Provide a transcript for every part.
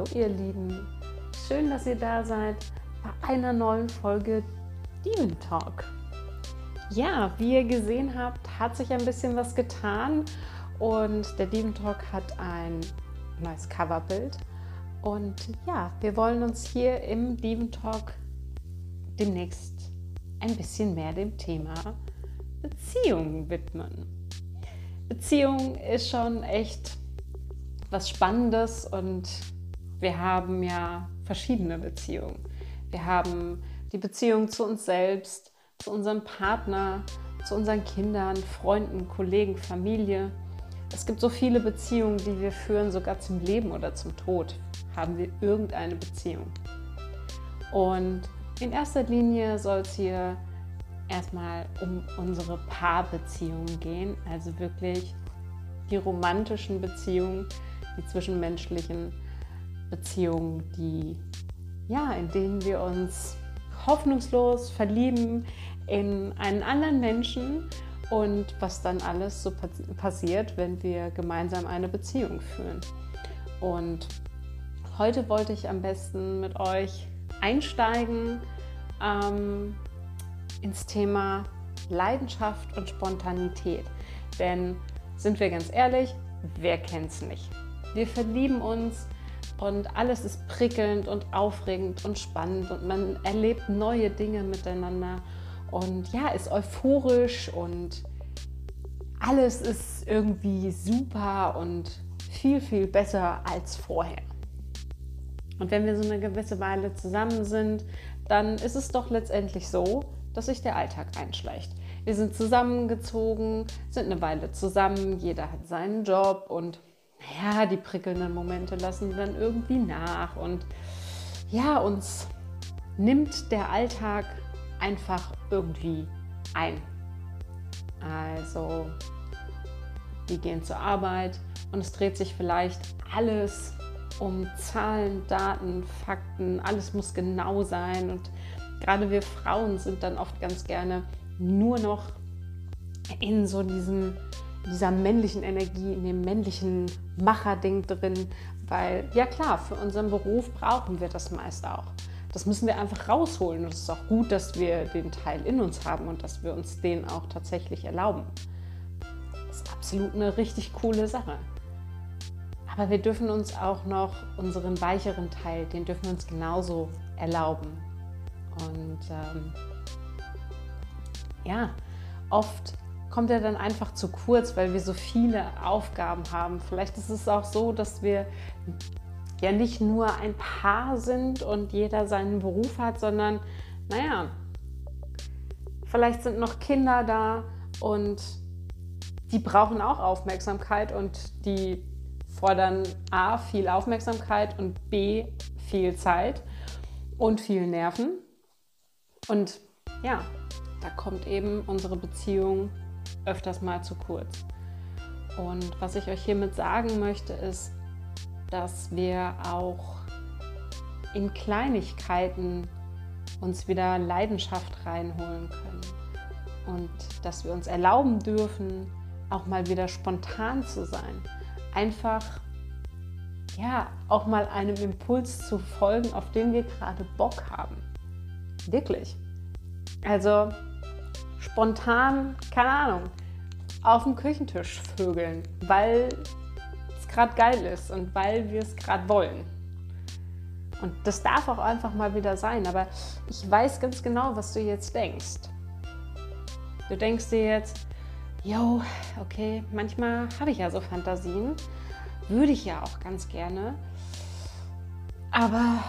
Hallo ihr Lieben, schön, dass ihr da seid bei einer neuen Folge Demon Talk. Ja, wie ihr gesehen habt, hat sich ein bisschen was getan und der Demon Talk hat ein neues Coverbild. Und ja, wir wollen uns hier im Demon Talk demnächst ein bisschen mehr dem Thema Beziehungen widmen. Beziehung ist schon echt was Spannendes und wir haben ja verschiedene Beziehungen. Wir haben die Beziehung zu uns selbst, zu unserem Partner, zu unseren Kindern, Freunden, Kollegen, Familie. Es gibt so viele Beziehungen, die wir führen, sogar zum Leben oder zum Tod haben wir irgendeine Beziehung. Und in erster Linie soll es hier erstmal um unsere Paarbeziehungen gehen, also wirklich die romantischen Beziehungen, die zwischenmenschlichen Beziehungen, die ja, in denen wir uns hoffnungslos verlieben in einen anderen Menschen und was dann alles so passiert, wenn wir gemeinsam eine Beziehung führen. Und heute wollte ich am besten mit euch einsteigen ähm, ins Thema Leidenschaft und Spontanität. Denn sind wir ganz ehrlich, wer kennt es nicht? Wir verlieben uns und alles ist prickelnd und aufregend und spannend und man erlebt neue Dinge miteinander und ja, ist euphorisch und alles ist irgendwie super und viel, viel besser als vorher. Und wenn wir so eine gewisse Weile zusammen sind, dann ist es doch letztendlich so, dass sich der Alltag einschleicht. Wir sind zusammengezogen, sind eine Weile zusammen, jeder hat seinen Job und naja, die prickelnden Momente lassen dann irgendwie nach und ja, uns nimmt der Alltag einfach irgendwie ein. Also, wir gehen zur Arbeit und es dreht sich vielleicht alles um Zahlen, Daten, Fakten, alles muss genau sein und gerade wir Frauen sind dann oft ganz gerne nur noch in so diesem dieser männlichen Energie, in dem männlichen Macherding drin, weil ja klar, für unseren Beruf brauchen wir das meist auch. Das müssen wir einfach rausholen und es ist auch gut, dass wir den Teil in uns haben und dass wir uns den auch tatsächlich erlauben. Das ist absolut eine richtig coole Sache. Aber wir dürfen uns auch noch unseren weicheren Teil, den dürfen wir uns genauso erlauben. Und ähm, ja, oft kommt er dann einfach zu kurz, weil wir so viele Aufgaben haben. Vielleicht ist es auch so, dass wir ja nicht nur ein Paar sind und jeder seinen Beruf hat, sondern naja, vielleicht sind noch Kinder da und die brauchen auch Aufmerksamkeit und die fordern A viel Aufmerksamkeit und B viel Zeit und viel Nerven. Und ja, da kommt eben unsere Beziehung öfters mal zu kurz. Und was ich euch hiermit sagen möchte, ist, dass wir auch in Kleinigkeiten uns wieder Leidenschaft reinholen können und dass wir uns erlauben dürfen, auch mal wieder spontan zu sein. Einfach ja, auch mal einem Impuls zu folgen, auf den wir gerade Bock haben. Wirklich. Also spontan, keine Ahnung, auf dem Küchentisch vögeln, weil es gerade geil ist und weil wir es gerade wollen. Und das darf auch einfach mal wieder sein. Aber ich weiß ganz genau, was du jetzt denkst. Du denkst dir jetzt, yo, okay, manchmal habe ich ja so Fantasien. Würde ich ja auch ganz gerne. Aber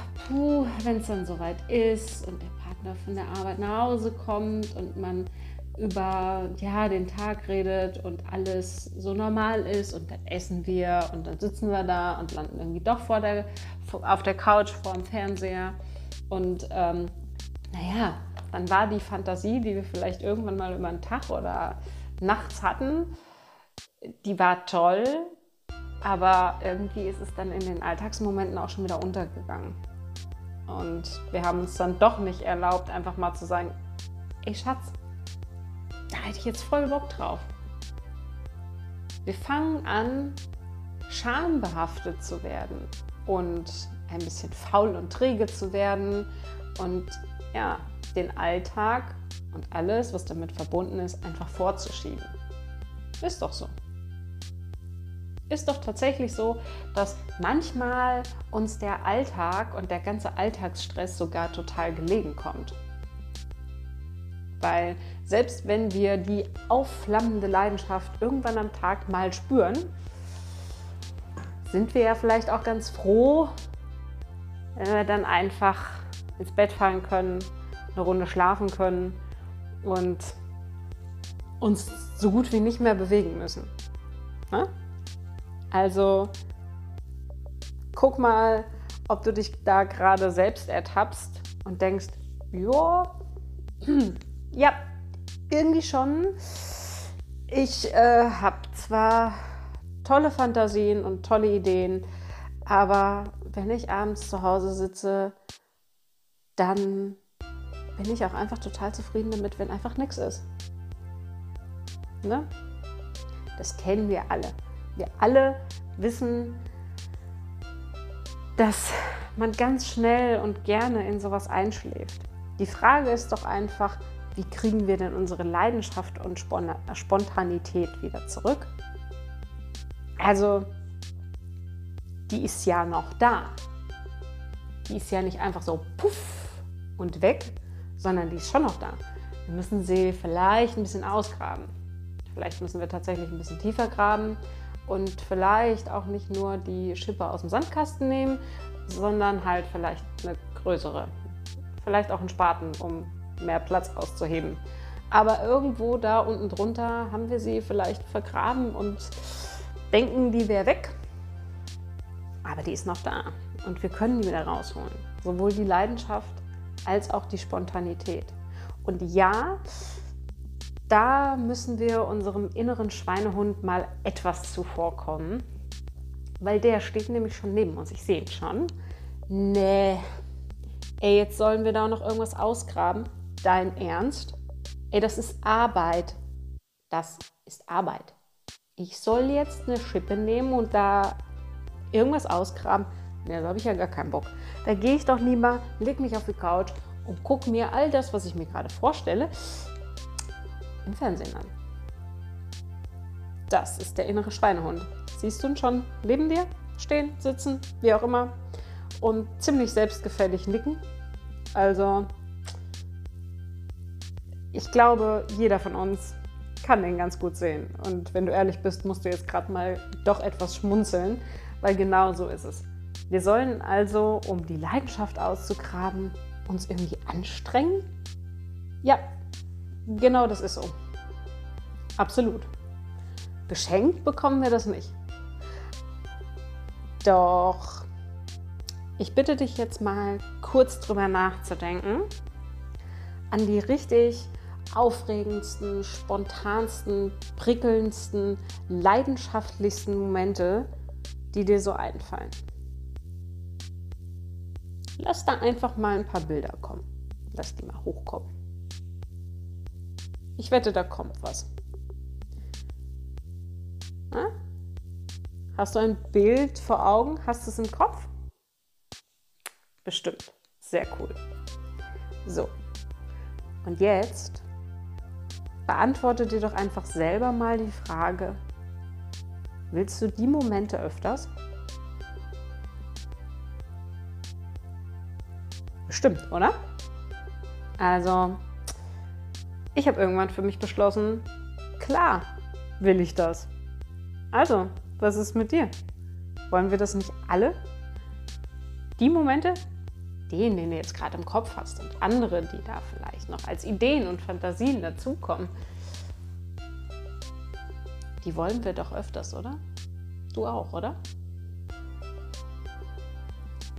wenn es dann soweit ist und der Partner von der Arbeit nach Hause kommt und man über ja, den Tag redet und alles so normal ist und dann essen wir und dann sitzen wir da und landen irgendwie doch vor der, auf der Couch vor dem Fernseher. Und ähm, naja, dann war die Fantasie, die wir vielleicht irgendwann mal über den Tag oder nachts hatten, die war toll, aber irgendwie ist es dann in den Alltagsmomenten auch schon wieder untergegangen. Und wir haben uns dann doch nicht erlaubt, einfach mal zu sagen, ey Schatz, da hätte ich jetzt voll Bock drauf. Wir fangen an, schambehaftet zu werden und ein bisschen faul und träge zu werden und ja, den Alltag und alles, was damit verbunden ist, einfach vorzuschieben. Ist doch so. Ist doch tatsächlich so, dass manchmal uns der Alltag und der ganze Alltagsstress sogar total gelegen kommt. Weil selbst wenn wir die aufflammende Leidenschaft irgendwann am Tag mal spüren, sind wir ja vielleicht auch ganz froh, wenn wir dann einfach ins Bett fallen können, eine Runde schlafen können und uns so gut wie nicht mehr bewegen müssen. Ne? Also guck mal, ob du dich da gerade selbst ertappst und denkst, ja, ja, irgendwie schon. Ich äh, habe zwar tolle Fantasien und tolle Ideen, aber wenn ich abends zu Hause sitze, dann bin ich auch einfach total zufrieden damit, wenn einfach nichts ist. Ne? Das kennen wir alle. Wir alle wissen, dass man ganz schnell und gerne in sowas einschläft. Die Frage ist doch einfach, wie kriegen wir denn unsere Leidenschaft und Spontanität wieder zurück? Also, die ist ja noch da. Die ist ja nicht einfach so puff und weg, sondern die ist schon noch da. Wir müssen sie vielleicht ein bisschen ausgraben. Vielleicht müssen wir tatsächlich ein bisschen tiefer graben und vielleicht auch nicht nur die Schippe aus dem Sandkasten nehmen, sondern halt vielleicht eine größere. Vielleicht auch einen Spaten, um mehr Platz auszuheben. Aber irgendwo da unten drunter haben wir sie vielleicht vergraben und denken, die wäre weg. Aber die ist noch da und wir können die wieder rausholen. Sowohl die Leidenschaft als auch die Spontanität. Und ja, da müssen wir unserem inneren Schweinehund mal etwas zuvorkommen, weil der steht nämlich schon neben uns. Ich sehe ihn schon. Nee, ey, jetzt sollen wir da noch irgendwas ausgraben. Dein Ernst? Ey, das ist Arbeit. Das ist Arbeit. Ich soll jetzt eine Schippe nehmen und da irgendwas ausgraben. Nee, da habe ich ja gar keinen Bock. Da gehe ich doch lieber, leg mich auf die Couch und gucke mir all das, was ich mir gerade vorstelle, im Fernsehen an. Das ist der innere Schweinehund. Siehst du ihn schon neben dir? Stehen, sitzen, wie auch immer. Und ziemlich selbstgefällig nicken. Also, ich glaube, jeder von uns kann den ganz gut sehen. Und wenn du ehrlich bist, musst du jetzt gerade mal doch etwas schmunzeln, weil genau so ist es. Wir sollen also, um die Leidenschaft auszugraben, uns irgendwie anstrengen? Ja, genau das ist so. Absolut. Geschenkt bekommen wir das nicht. Doch ich bitte dich jetzt mal kurz drüber nachzudenken an die richtig aufregendsten, spontansten, prickelndsten, leidenschaftlichsten Momente, die dir so einfallen. Lass da einfach mal ein paar Bilder kommen. Lass die mal hochkommen. Ich wette, da kommt was. Na? Hast du ein Bild vor Augen? Hast du es im Kopf? Bestimmt. Sehr cool. So. Und jetzt beantworte dir doch einfach selber mal die Frage, willst du die Momente öfters? Bestimmt, oder? Also, ich habe irgendwann für mich beschlossen, klar will ich das. Also, was ist mit dir? Wollen wir das nicht alle? Die Momente, den, den du jetzt gerade im Kopf hast und andere, die da vielleicht noch als Ideen und Fantasien dazukommen, die wollen wir doch öfters, oder? Du auch, oder?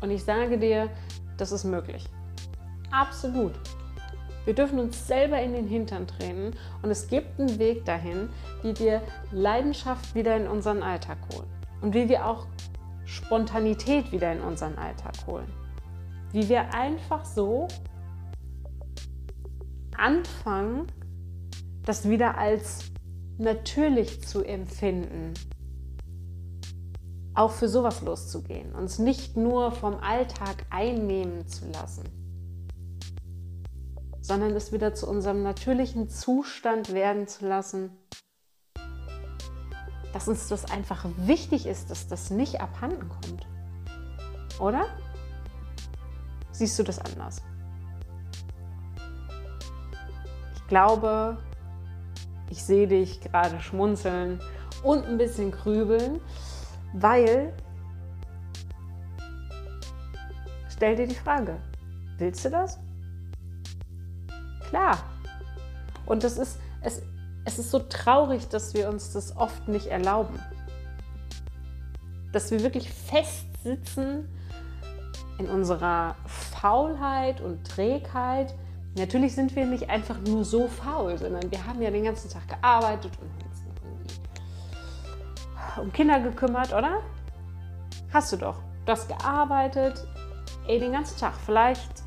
Und ich sage dir, das ist möglich. Absolut. Wir dürfen uns selber in den Hintern treten und es gibt einen Weg dahin, wie wir Leidenschaft wieder in unseren Alltag holen und wie wir auch Spontanität wieder in unseren Alltag holen. Wie wir einfach so anfangen, das wieder als natürlich zu empfinden. auch für sowas loszugehen, uns nicht nur vom Alltag einnehmen zu lassen, sondern es wieder zu unserem natürlichen Zustand werden zu lassen, dass uns das einfach wichtig ist, dass das nicht abhanden kommt. Oder? Siehst du das anders? Glaube, ich sehe dich gerade schmunzeln und ein bisschen grübeln, weil, stell dir die Frage, willst du das? Klar. Und das ist, es, es ist so traurig, dass wir uns das oft nicht erlauben. Dass wir wirklich festsitzen in unserer Faulheit und Trägheit. Natürlich sind wir nicht einfach nur so faul, sondern wir haben ja den ganzen Tag gearbeitet und uns irgendwie um Kinder gekümmert, oder? Hast du doch. Du hast gearbeitet, ey, den ganzen Tag, vielleicht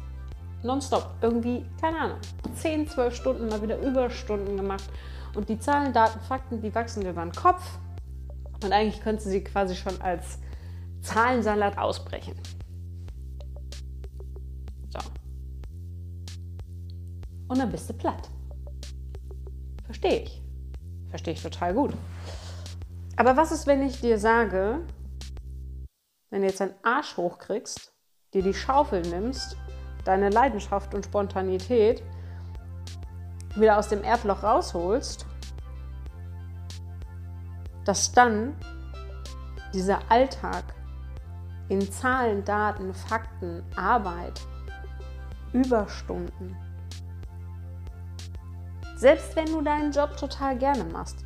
nonstop, irgendwie, keine Ahnung, 10, 12 Stunden mal wieder Überstunden gemacht. Und die Zahlen, Daten, Fakten, die wachsen über den Kopf. Und eigentlich könntest du sie quasi schon als Zahlensalat ausbrechen. Und dann bist du platt. Verstehe ich. Verstehe ich total gut. Aber was ist, wenn ich dir sage, wenn du jetzt einen Arsch hochkriegst, dir die Schaufel nimmst, deine Leidenschaft und Spontanität wieder aus dem Erdloch rausholst, dass dann dieser Alltag in Zahlen, Daten, Fakten, Arbeit, Überstunden, selbst wenn du deinen Job total gerne machst.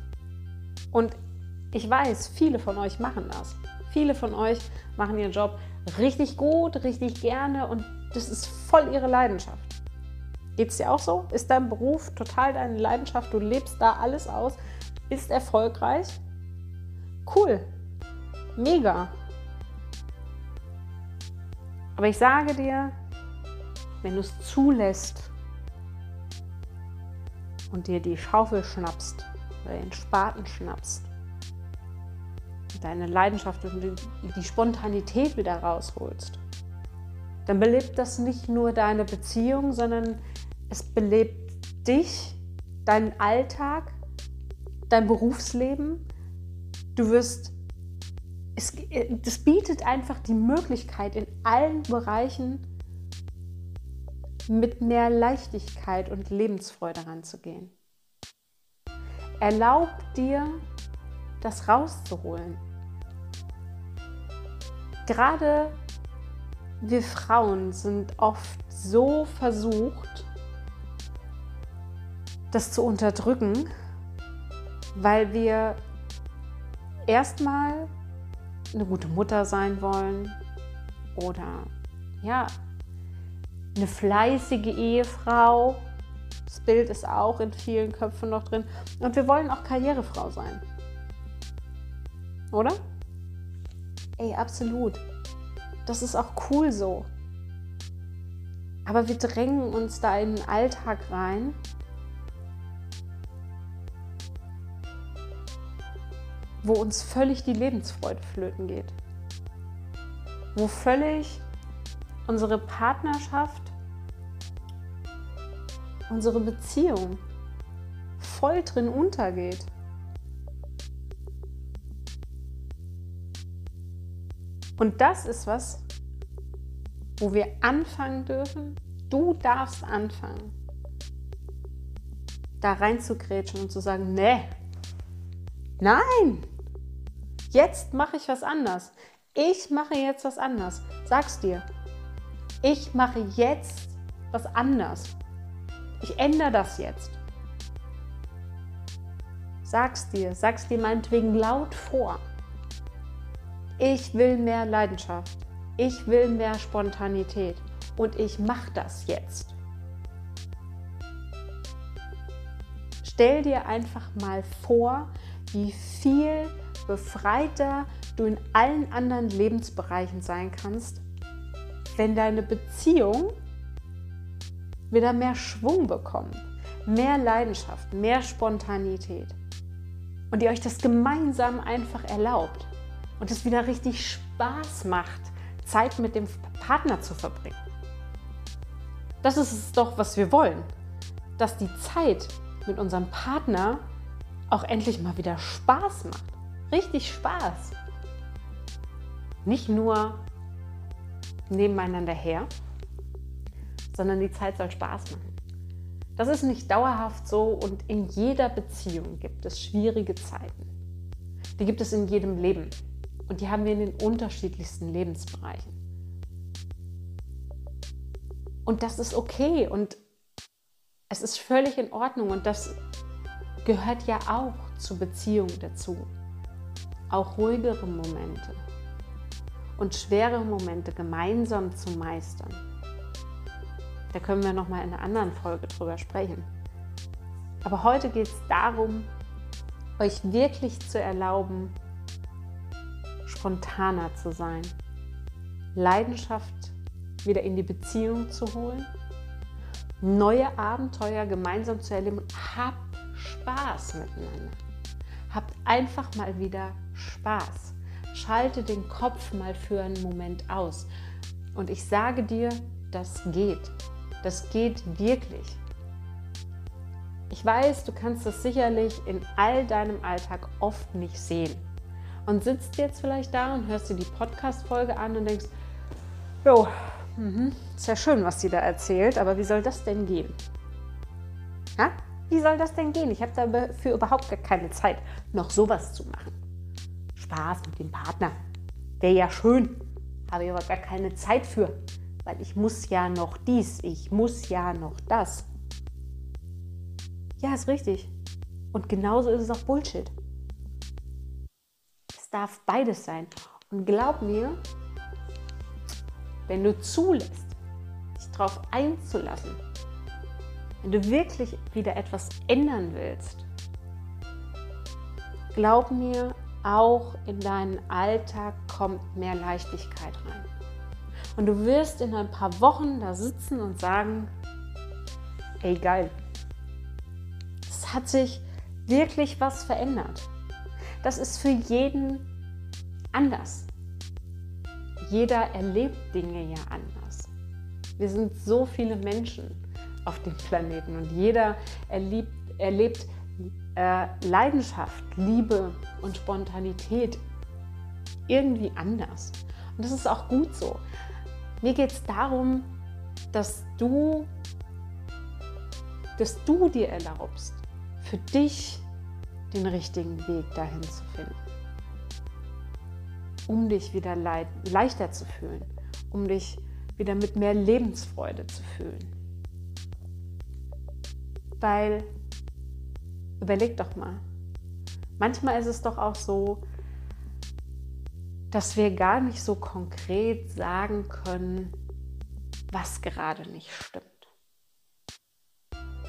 Und ich weiß, viele von euch machen das. Viele von euch machen ihren Job richtig gut, richtig gerne und das ist voll ihre Leidenschaft. Geht es dir auch so? Ist dein Beruf total deine Leidenschaft? Du lebst da alles aus, bist erfolgreich? Cool. Mega. Aber ich sage dir, wenn du es zulässt und dir die Schaufel schnappst oder den Spaten schnappst, deine Leidenschaft und die Spontanität wieder rausholst, dann belebt das nicht nur deine Beziehung, sondern es belebt dich, deinen Alltag, dein Berufsleben. Du wirst, es, das bietet einfach die Möglichkeit, in allen Bereichen mit mehr Leichtigkeit und Lebensfreude ranzugehen. Erlaub dir, das rauszuholen. Gerade wir Frauen sind oft so versucht, das zu unterdrücken, weil wir erstmal eine gute Mutter sein wollen oder ja, eine fleißige Ehefrau. Das Bild ist auch in vielen Köpfen noch drin. Und wir wollen auch Karrierefrau sein. Oder? Ey, absolut. Das ist auch cool so. Aber wir drängen uns da in den Alltag rein. wo uns völlig die Lebensfreude flöten geht. Wo völlig unsere Partnerschaft, unsere Beziehung voll drin untergeht. Und das ist was, wo wir anfangen dürfen. Du darfst anfangen, da reinzugrätschen und zu sagen, nee, nein, jetzt mache ich was anders. Ich mache jetzt was anders. Sag's dir. Ich mache jetzt was anders. Ich ändere das jetzt. Sag's dir, sag's dir meinetwegen laut vor. Ich will mehr Leidenschaft. Ich will mehr Spontanität. Und ich mache das jetzt. Stell dir einfach mal vor, wie viel befreiter du in allen anderen Lebensbereichen sein kannst, wenn deine Beziehung wieder mehr Schwung bekommt, mehr Leidenschaft, mehr Spontanität und ihr euch das gemeinsam einfach erlaubt. und es wieder richtig Spaß macht, Zeit mit dem Partner zu verbringen. Das ist es doch, was wir wollen, dass die Zeit mit unserem Partner auch endlich mal wieder Spaß macht. Richtig Spaß. Nicht nur nebeneinander her, sondern die Zeit soll Spaß machen. Das ist nicht dauerhaft so und in jeder Beziehung gibt es schwierige Zeiten. Die gibt es in jedem Leben und die haben wir in den unterschiedlichsten Lebensbereichen. Und das ist okay und es ist völlig in Ordnung und das gehört ja auch zur Beziehung dazu. Auch ruhigere Momente und schwere Momente gemeinsam zu meistern. Da können wir noch mal in einer anderen Folge drüber sprechen. Aber heute geht es darum, euch wirklich zu erlauben, spontaner zu sein, Leidenschaft wieder in die Beziehung zu holen, neue Abenteuer gemeinsam zu erleben. Habt Spaß miteinander. Habt einfach mal wieder Spaß. Schalte den Kopf mal für einen Moment aus. Und ich sage dir, das geht. Das geht wirklich. Ich weiß, du kannst das sicherlich in all deinem Alltag oft nicht sehen. Und sitzt jetzt vielleicht da und hörst dir die Podcast-Folge an und denkst, jo, mhm, ist ja schön, was sie da erzählt, aber wie soll das denn gehen? Ja? Wie soll das denn gehen? Ich habe dafür überhaupt gar keine Zeit, noch sowas zu machen. Spaß mit dem Partner. Wäre ja schön, habe ich aber gar keine Zeit für, weil ich muss ja noch dies, ich muss ja noch das. Ja, ist richtig. Und genauso ist es auch Bullshit. Es darf beides sein. Und glaub mir, wenn du zulässt, dich darauf einzulassen, wenn du wirklich wieder etwas ändern willst, glaub mir, auch in deinen Alltag kommt mehr Leichtigkeit rein. Und du wirst in ein paar Wochen da sitzen und sagen, ey geil, es hat sich wirklich was verändert. Das ist für jeden anders. Jeder erlebt Dinge ja anders. Wir sind so viele Menschen auf dem Planeten und jeder erlebt, erlebt äh, Leidenschaft, Liebe und Spontanität irgendwie anders. Und das ist auch gut so. Mir geht es darum, dass du, dass du dir erlaubst, für dich den richtigen Weg dahin zu finden. Um dich wieder leid, leichter zu fühlen, um dich wieder mit mehr Lebensfreude zu fühlen. Weil Überleg doch mal. Manchmal ist es doch auch so, dass wir gar nicht so konkret sagen können, was gerade nicht stimmt.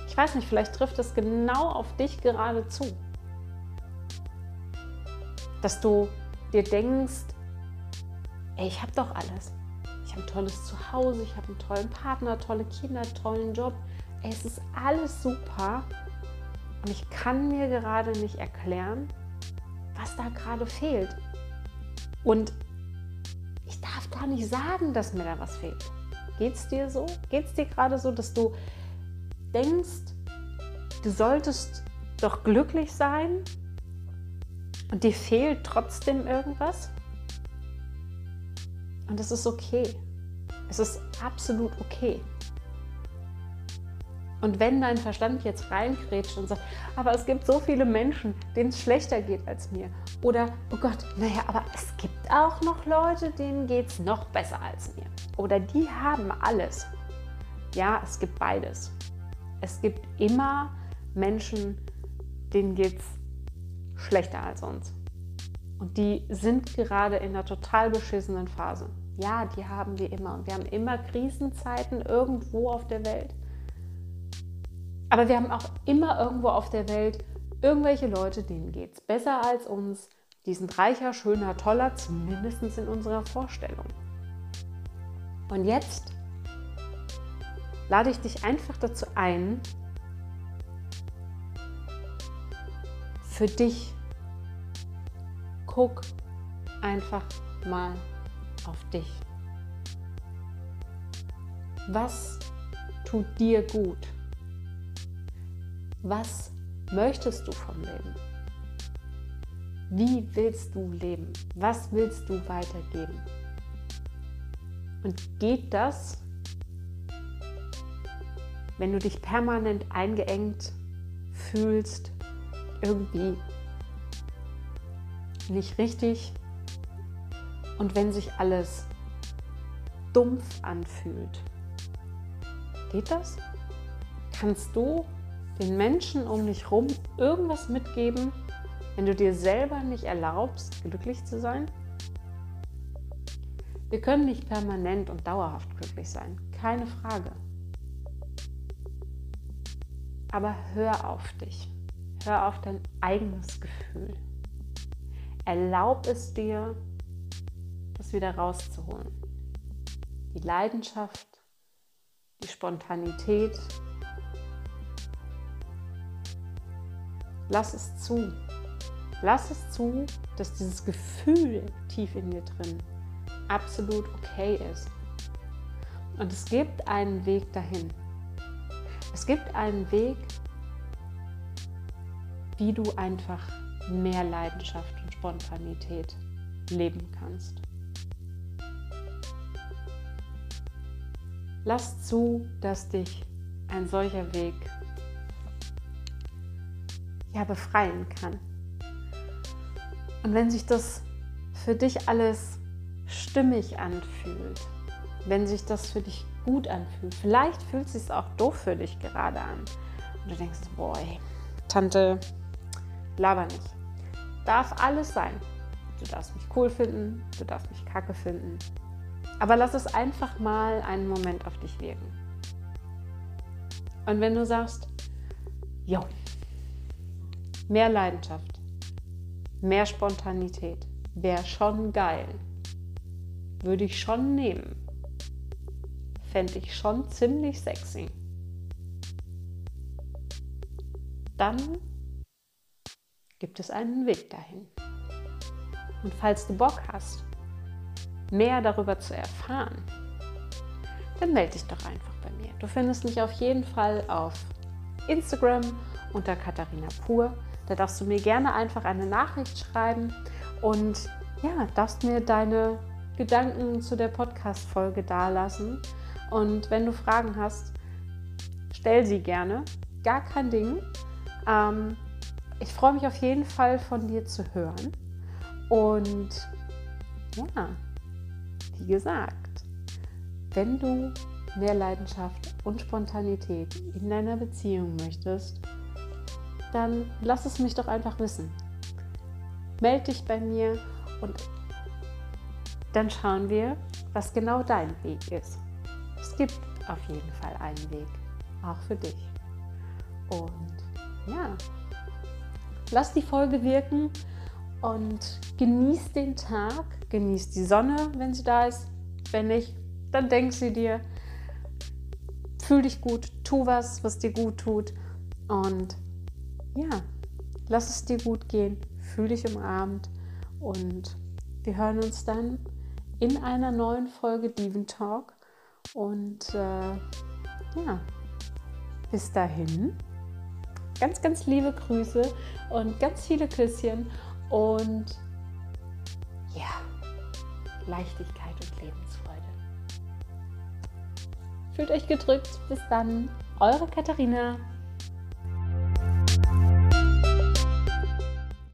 Ich weiß nicht, vielleicht trifft es genau auf dich gerade zu. Dass du dir denkst, ey, ich habe doch alles. Ich habe ein tolles Zuhause, ich habe einen tollen Partner, tolle Kinder, tollen Job. Ey, es ist alles super. Und ich kann mir gerade nicht erklären, was da gerade fehlt. Und ich darf gar nicht sagen, dass mir da was fehlt. Geht es dir so? Geht es dir gerade so, dass du denkst, du solltest doch glücklich sein und dir fehlt trotzdem irgendwas? Und das ist okay. Es ist absolut okay. Und wenn dein Verstand jetzt reingrätscht und sagt, aber es gibt so viele Menschen, denen es schlechter geht als mir. Oder, oh Gott, naja, aber es gibt auch noch Leute, denen geht es noch besser als mir. Oder die haben alles. Ja, es gibt beides. Es gibt immer Menschen, denen geht es schlechter als uns. Und die sind gerade in einer total beschissenen Phase. Ja, die haben wir immer. Und wir haben immer Krisenzeiten irgendwo auf der Welt. Aber wir haben auch immer irgendwo auf der Welt irgendwelche Leute, denen geht es besser als uns. Die sind reicher, schöner, toller, zumindest in unserer Vorstellung. Und jetzt lade ich dich einfach dazu ein, für dich guck, einfach mal auf dich. Was tut dir gut? Was möchtest du vom Leben? Wie willst du leben? Was willst du weitergeben? Und geht das, wenn du dich permanent eingeengt fühlst, irgendwie nicht richtig und wenn sich alles dumpf anfühlt? Geht das? Kannst du den Menschen um dich herum irgendwas mitgeben, wenn du dir selber nicht erlaubst, glücklich zu sein? Wir können nicht permanent und dauerhaft glücklich sein, keine Frage. Aber hör auf dich, hör auf dein eigenes Gefühl. Erlaub es dir, das wieder rauszuholen. Die Leidenschaft, die Spontanität. Lass es zu, Lass es zu, dass dieses Gefühl tief in dir drin absolut okay ist. Und es gibt einen Weg dahin. Es gibt einen Weg, wie du einfach mehr Leidenschaft und Spontanität leben kannst. Lass zu, dass dich ein solcher Weg ja befreien kann. Und wenn sich das für dich alles stimmig anfühlt, wenn sich das für dich gut anfühlt, vielleicht fühlt es sich auch doof für dich gerade an. Und du denkst, boah, Tante, laber nicht. Darf alles sein. Du darfst mich cool finden, du darfst mich kacke finden. Aber lass es einfach mal einen Moment auf dich wirken. Und wenn du sagst, jo, mehr Leidenschaft, Mehr Spontanität wäre schon geil. Würde ich schon nehmen. Fände ich schon ziemlich sexy. Dann gibt es einen Weg dahin. Und falls du Bock hast, mehr darüber zu erfahren, dann melde dich doch einfach bei mir. Du findest mich auf jeden Fall auf Instagram unter Katharina Pur. Da darfst du mir gerne einfach eine Nachricht schreiben und ja, darfst mir deine Gedanken zu der Podcast-Folge dalassen. Und wenn du Fragen hast, stell sie gerne. Gar kein Ding. Ähm, ich freue mich auf jeden Fall von dir zu hören. Und ja, wie gesagt, wenn du mehr Leidenschaft und Spontanität in deiner Beziehung möchtest, dann lass es mich doch einfach wissen. Meld dich bei mir und dann schauen wir, was genau dein Weg ist. Es gibt auf jeden Fall einen Weg, auch für dich. Und ja, lass die Folge wirken und genieß den Tag, genieß die Sonne, wenn sie da ist. Wenn nicht, dann denk sie dir. Fühl dich gut, tu was, was dir gut tut und ja, lass es dir gut gehen, fühl dich umarmt und wir hören uns dann in einer neuen Folge Diven Talk. Und äh, ja, bis dahin, ganz, ganz liebe Grüße und ganz viele Küsschen und ja, Leichtigkeit und Lebensfreude. Fühlt euch gedrückt. Bis dann, eure Katharina.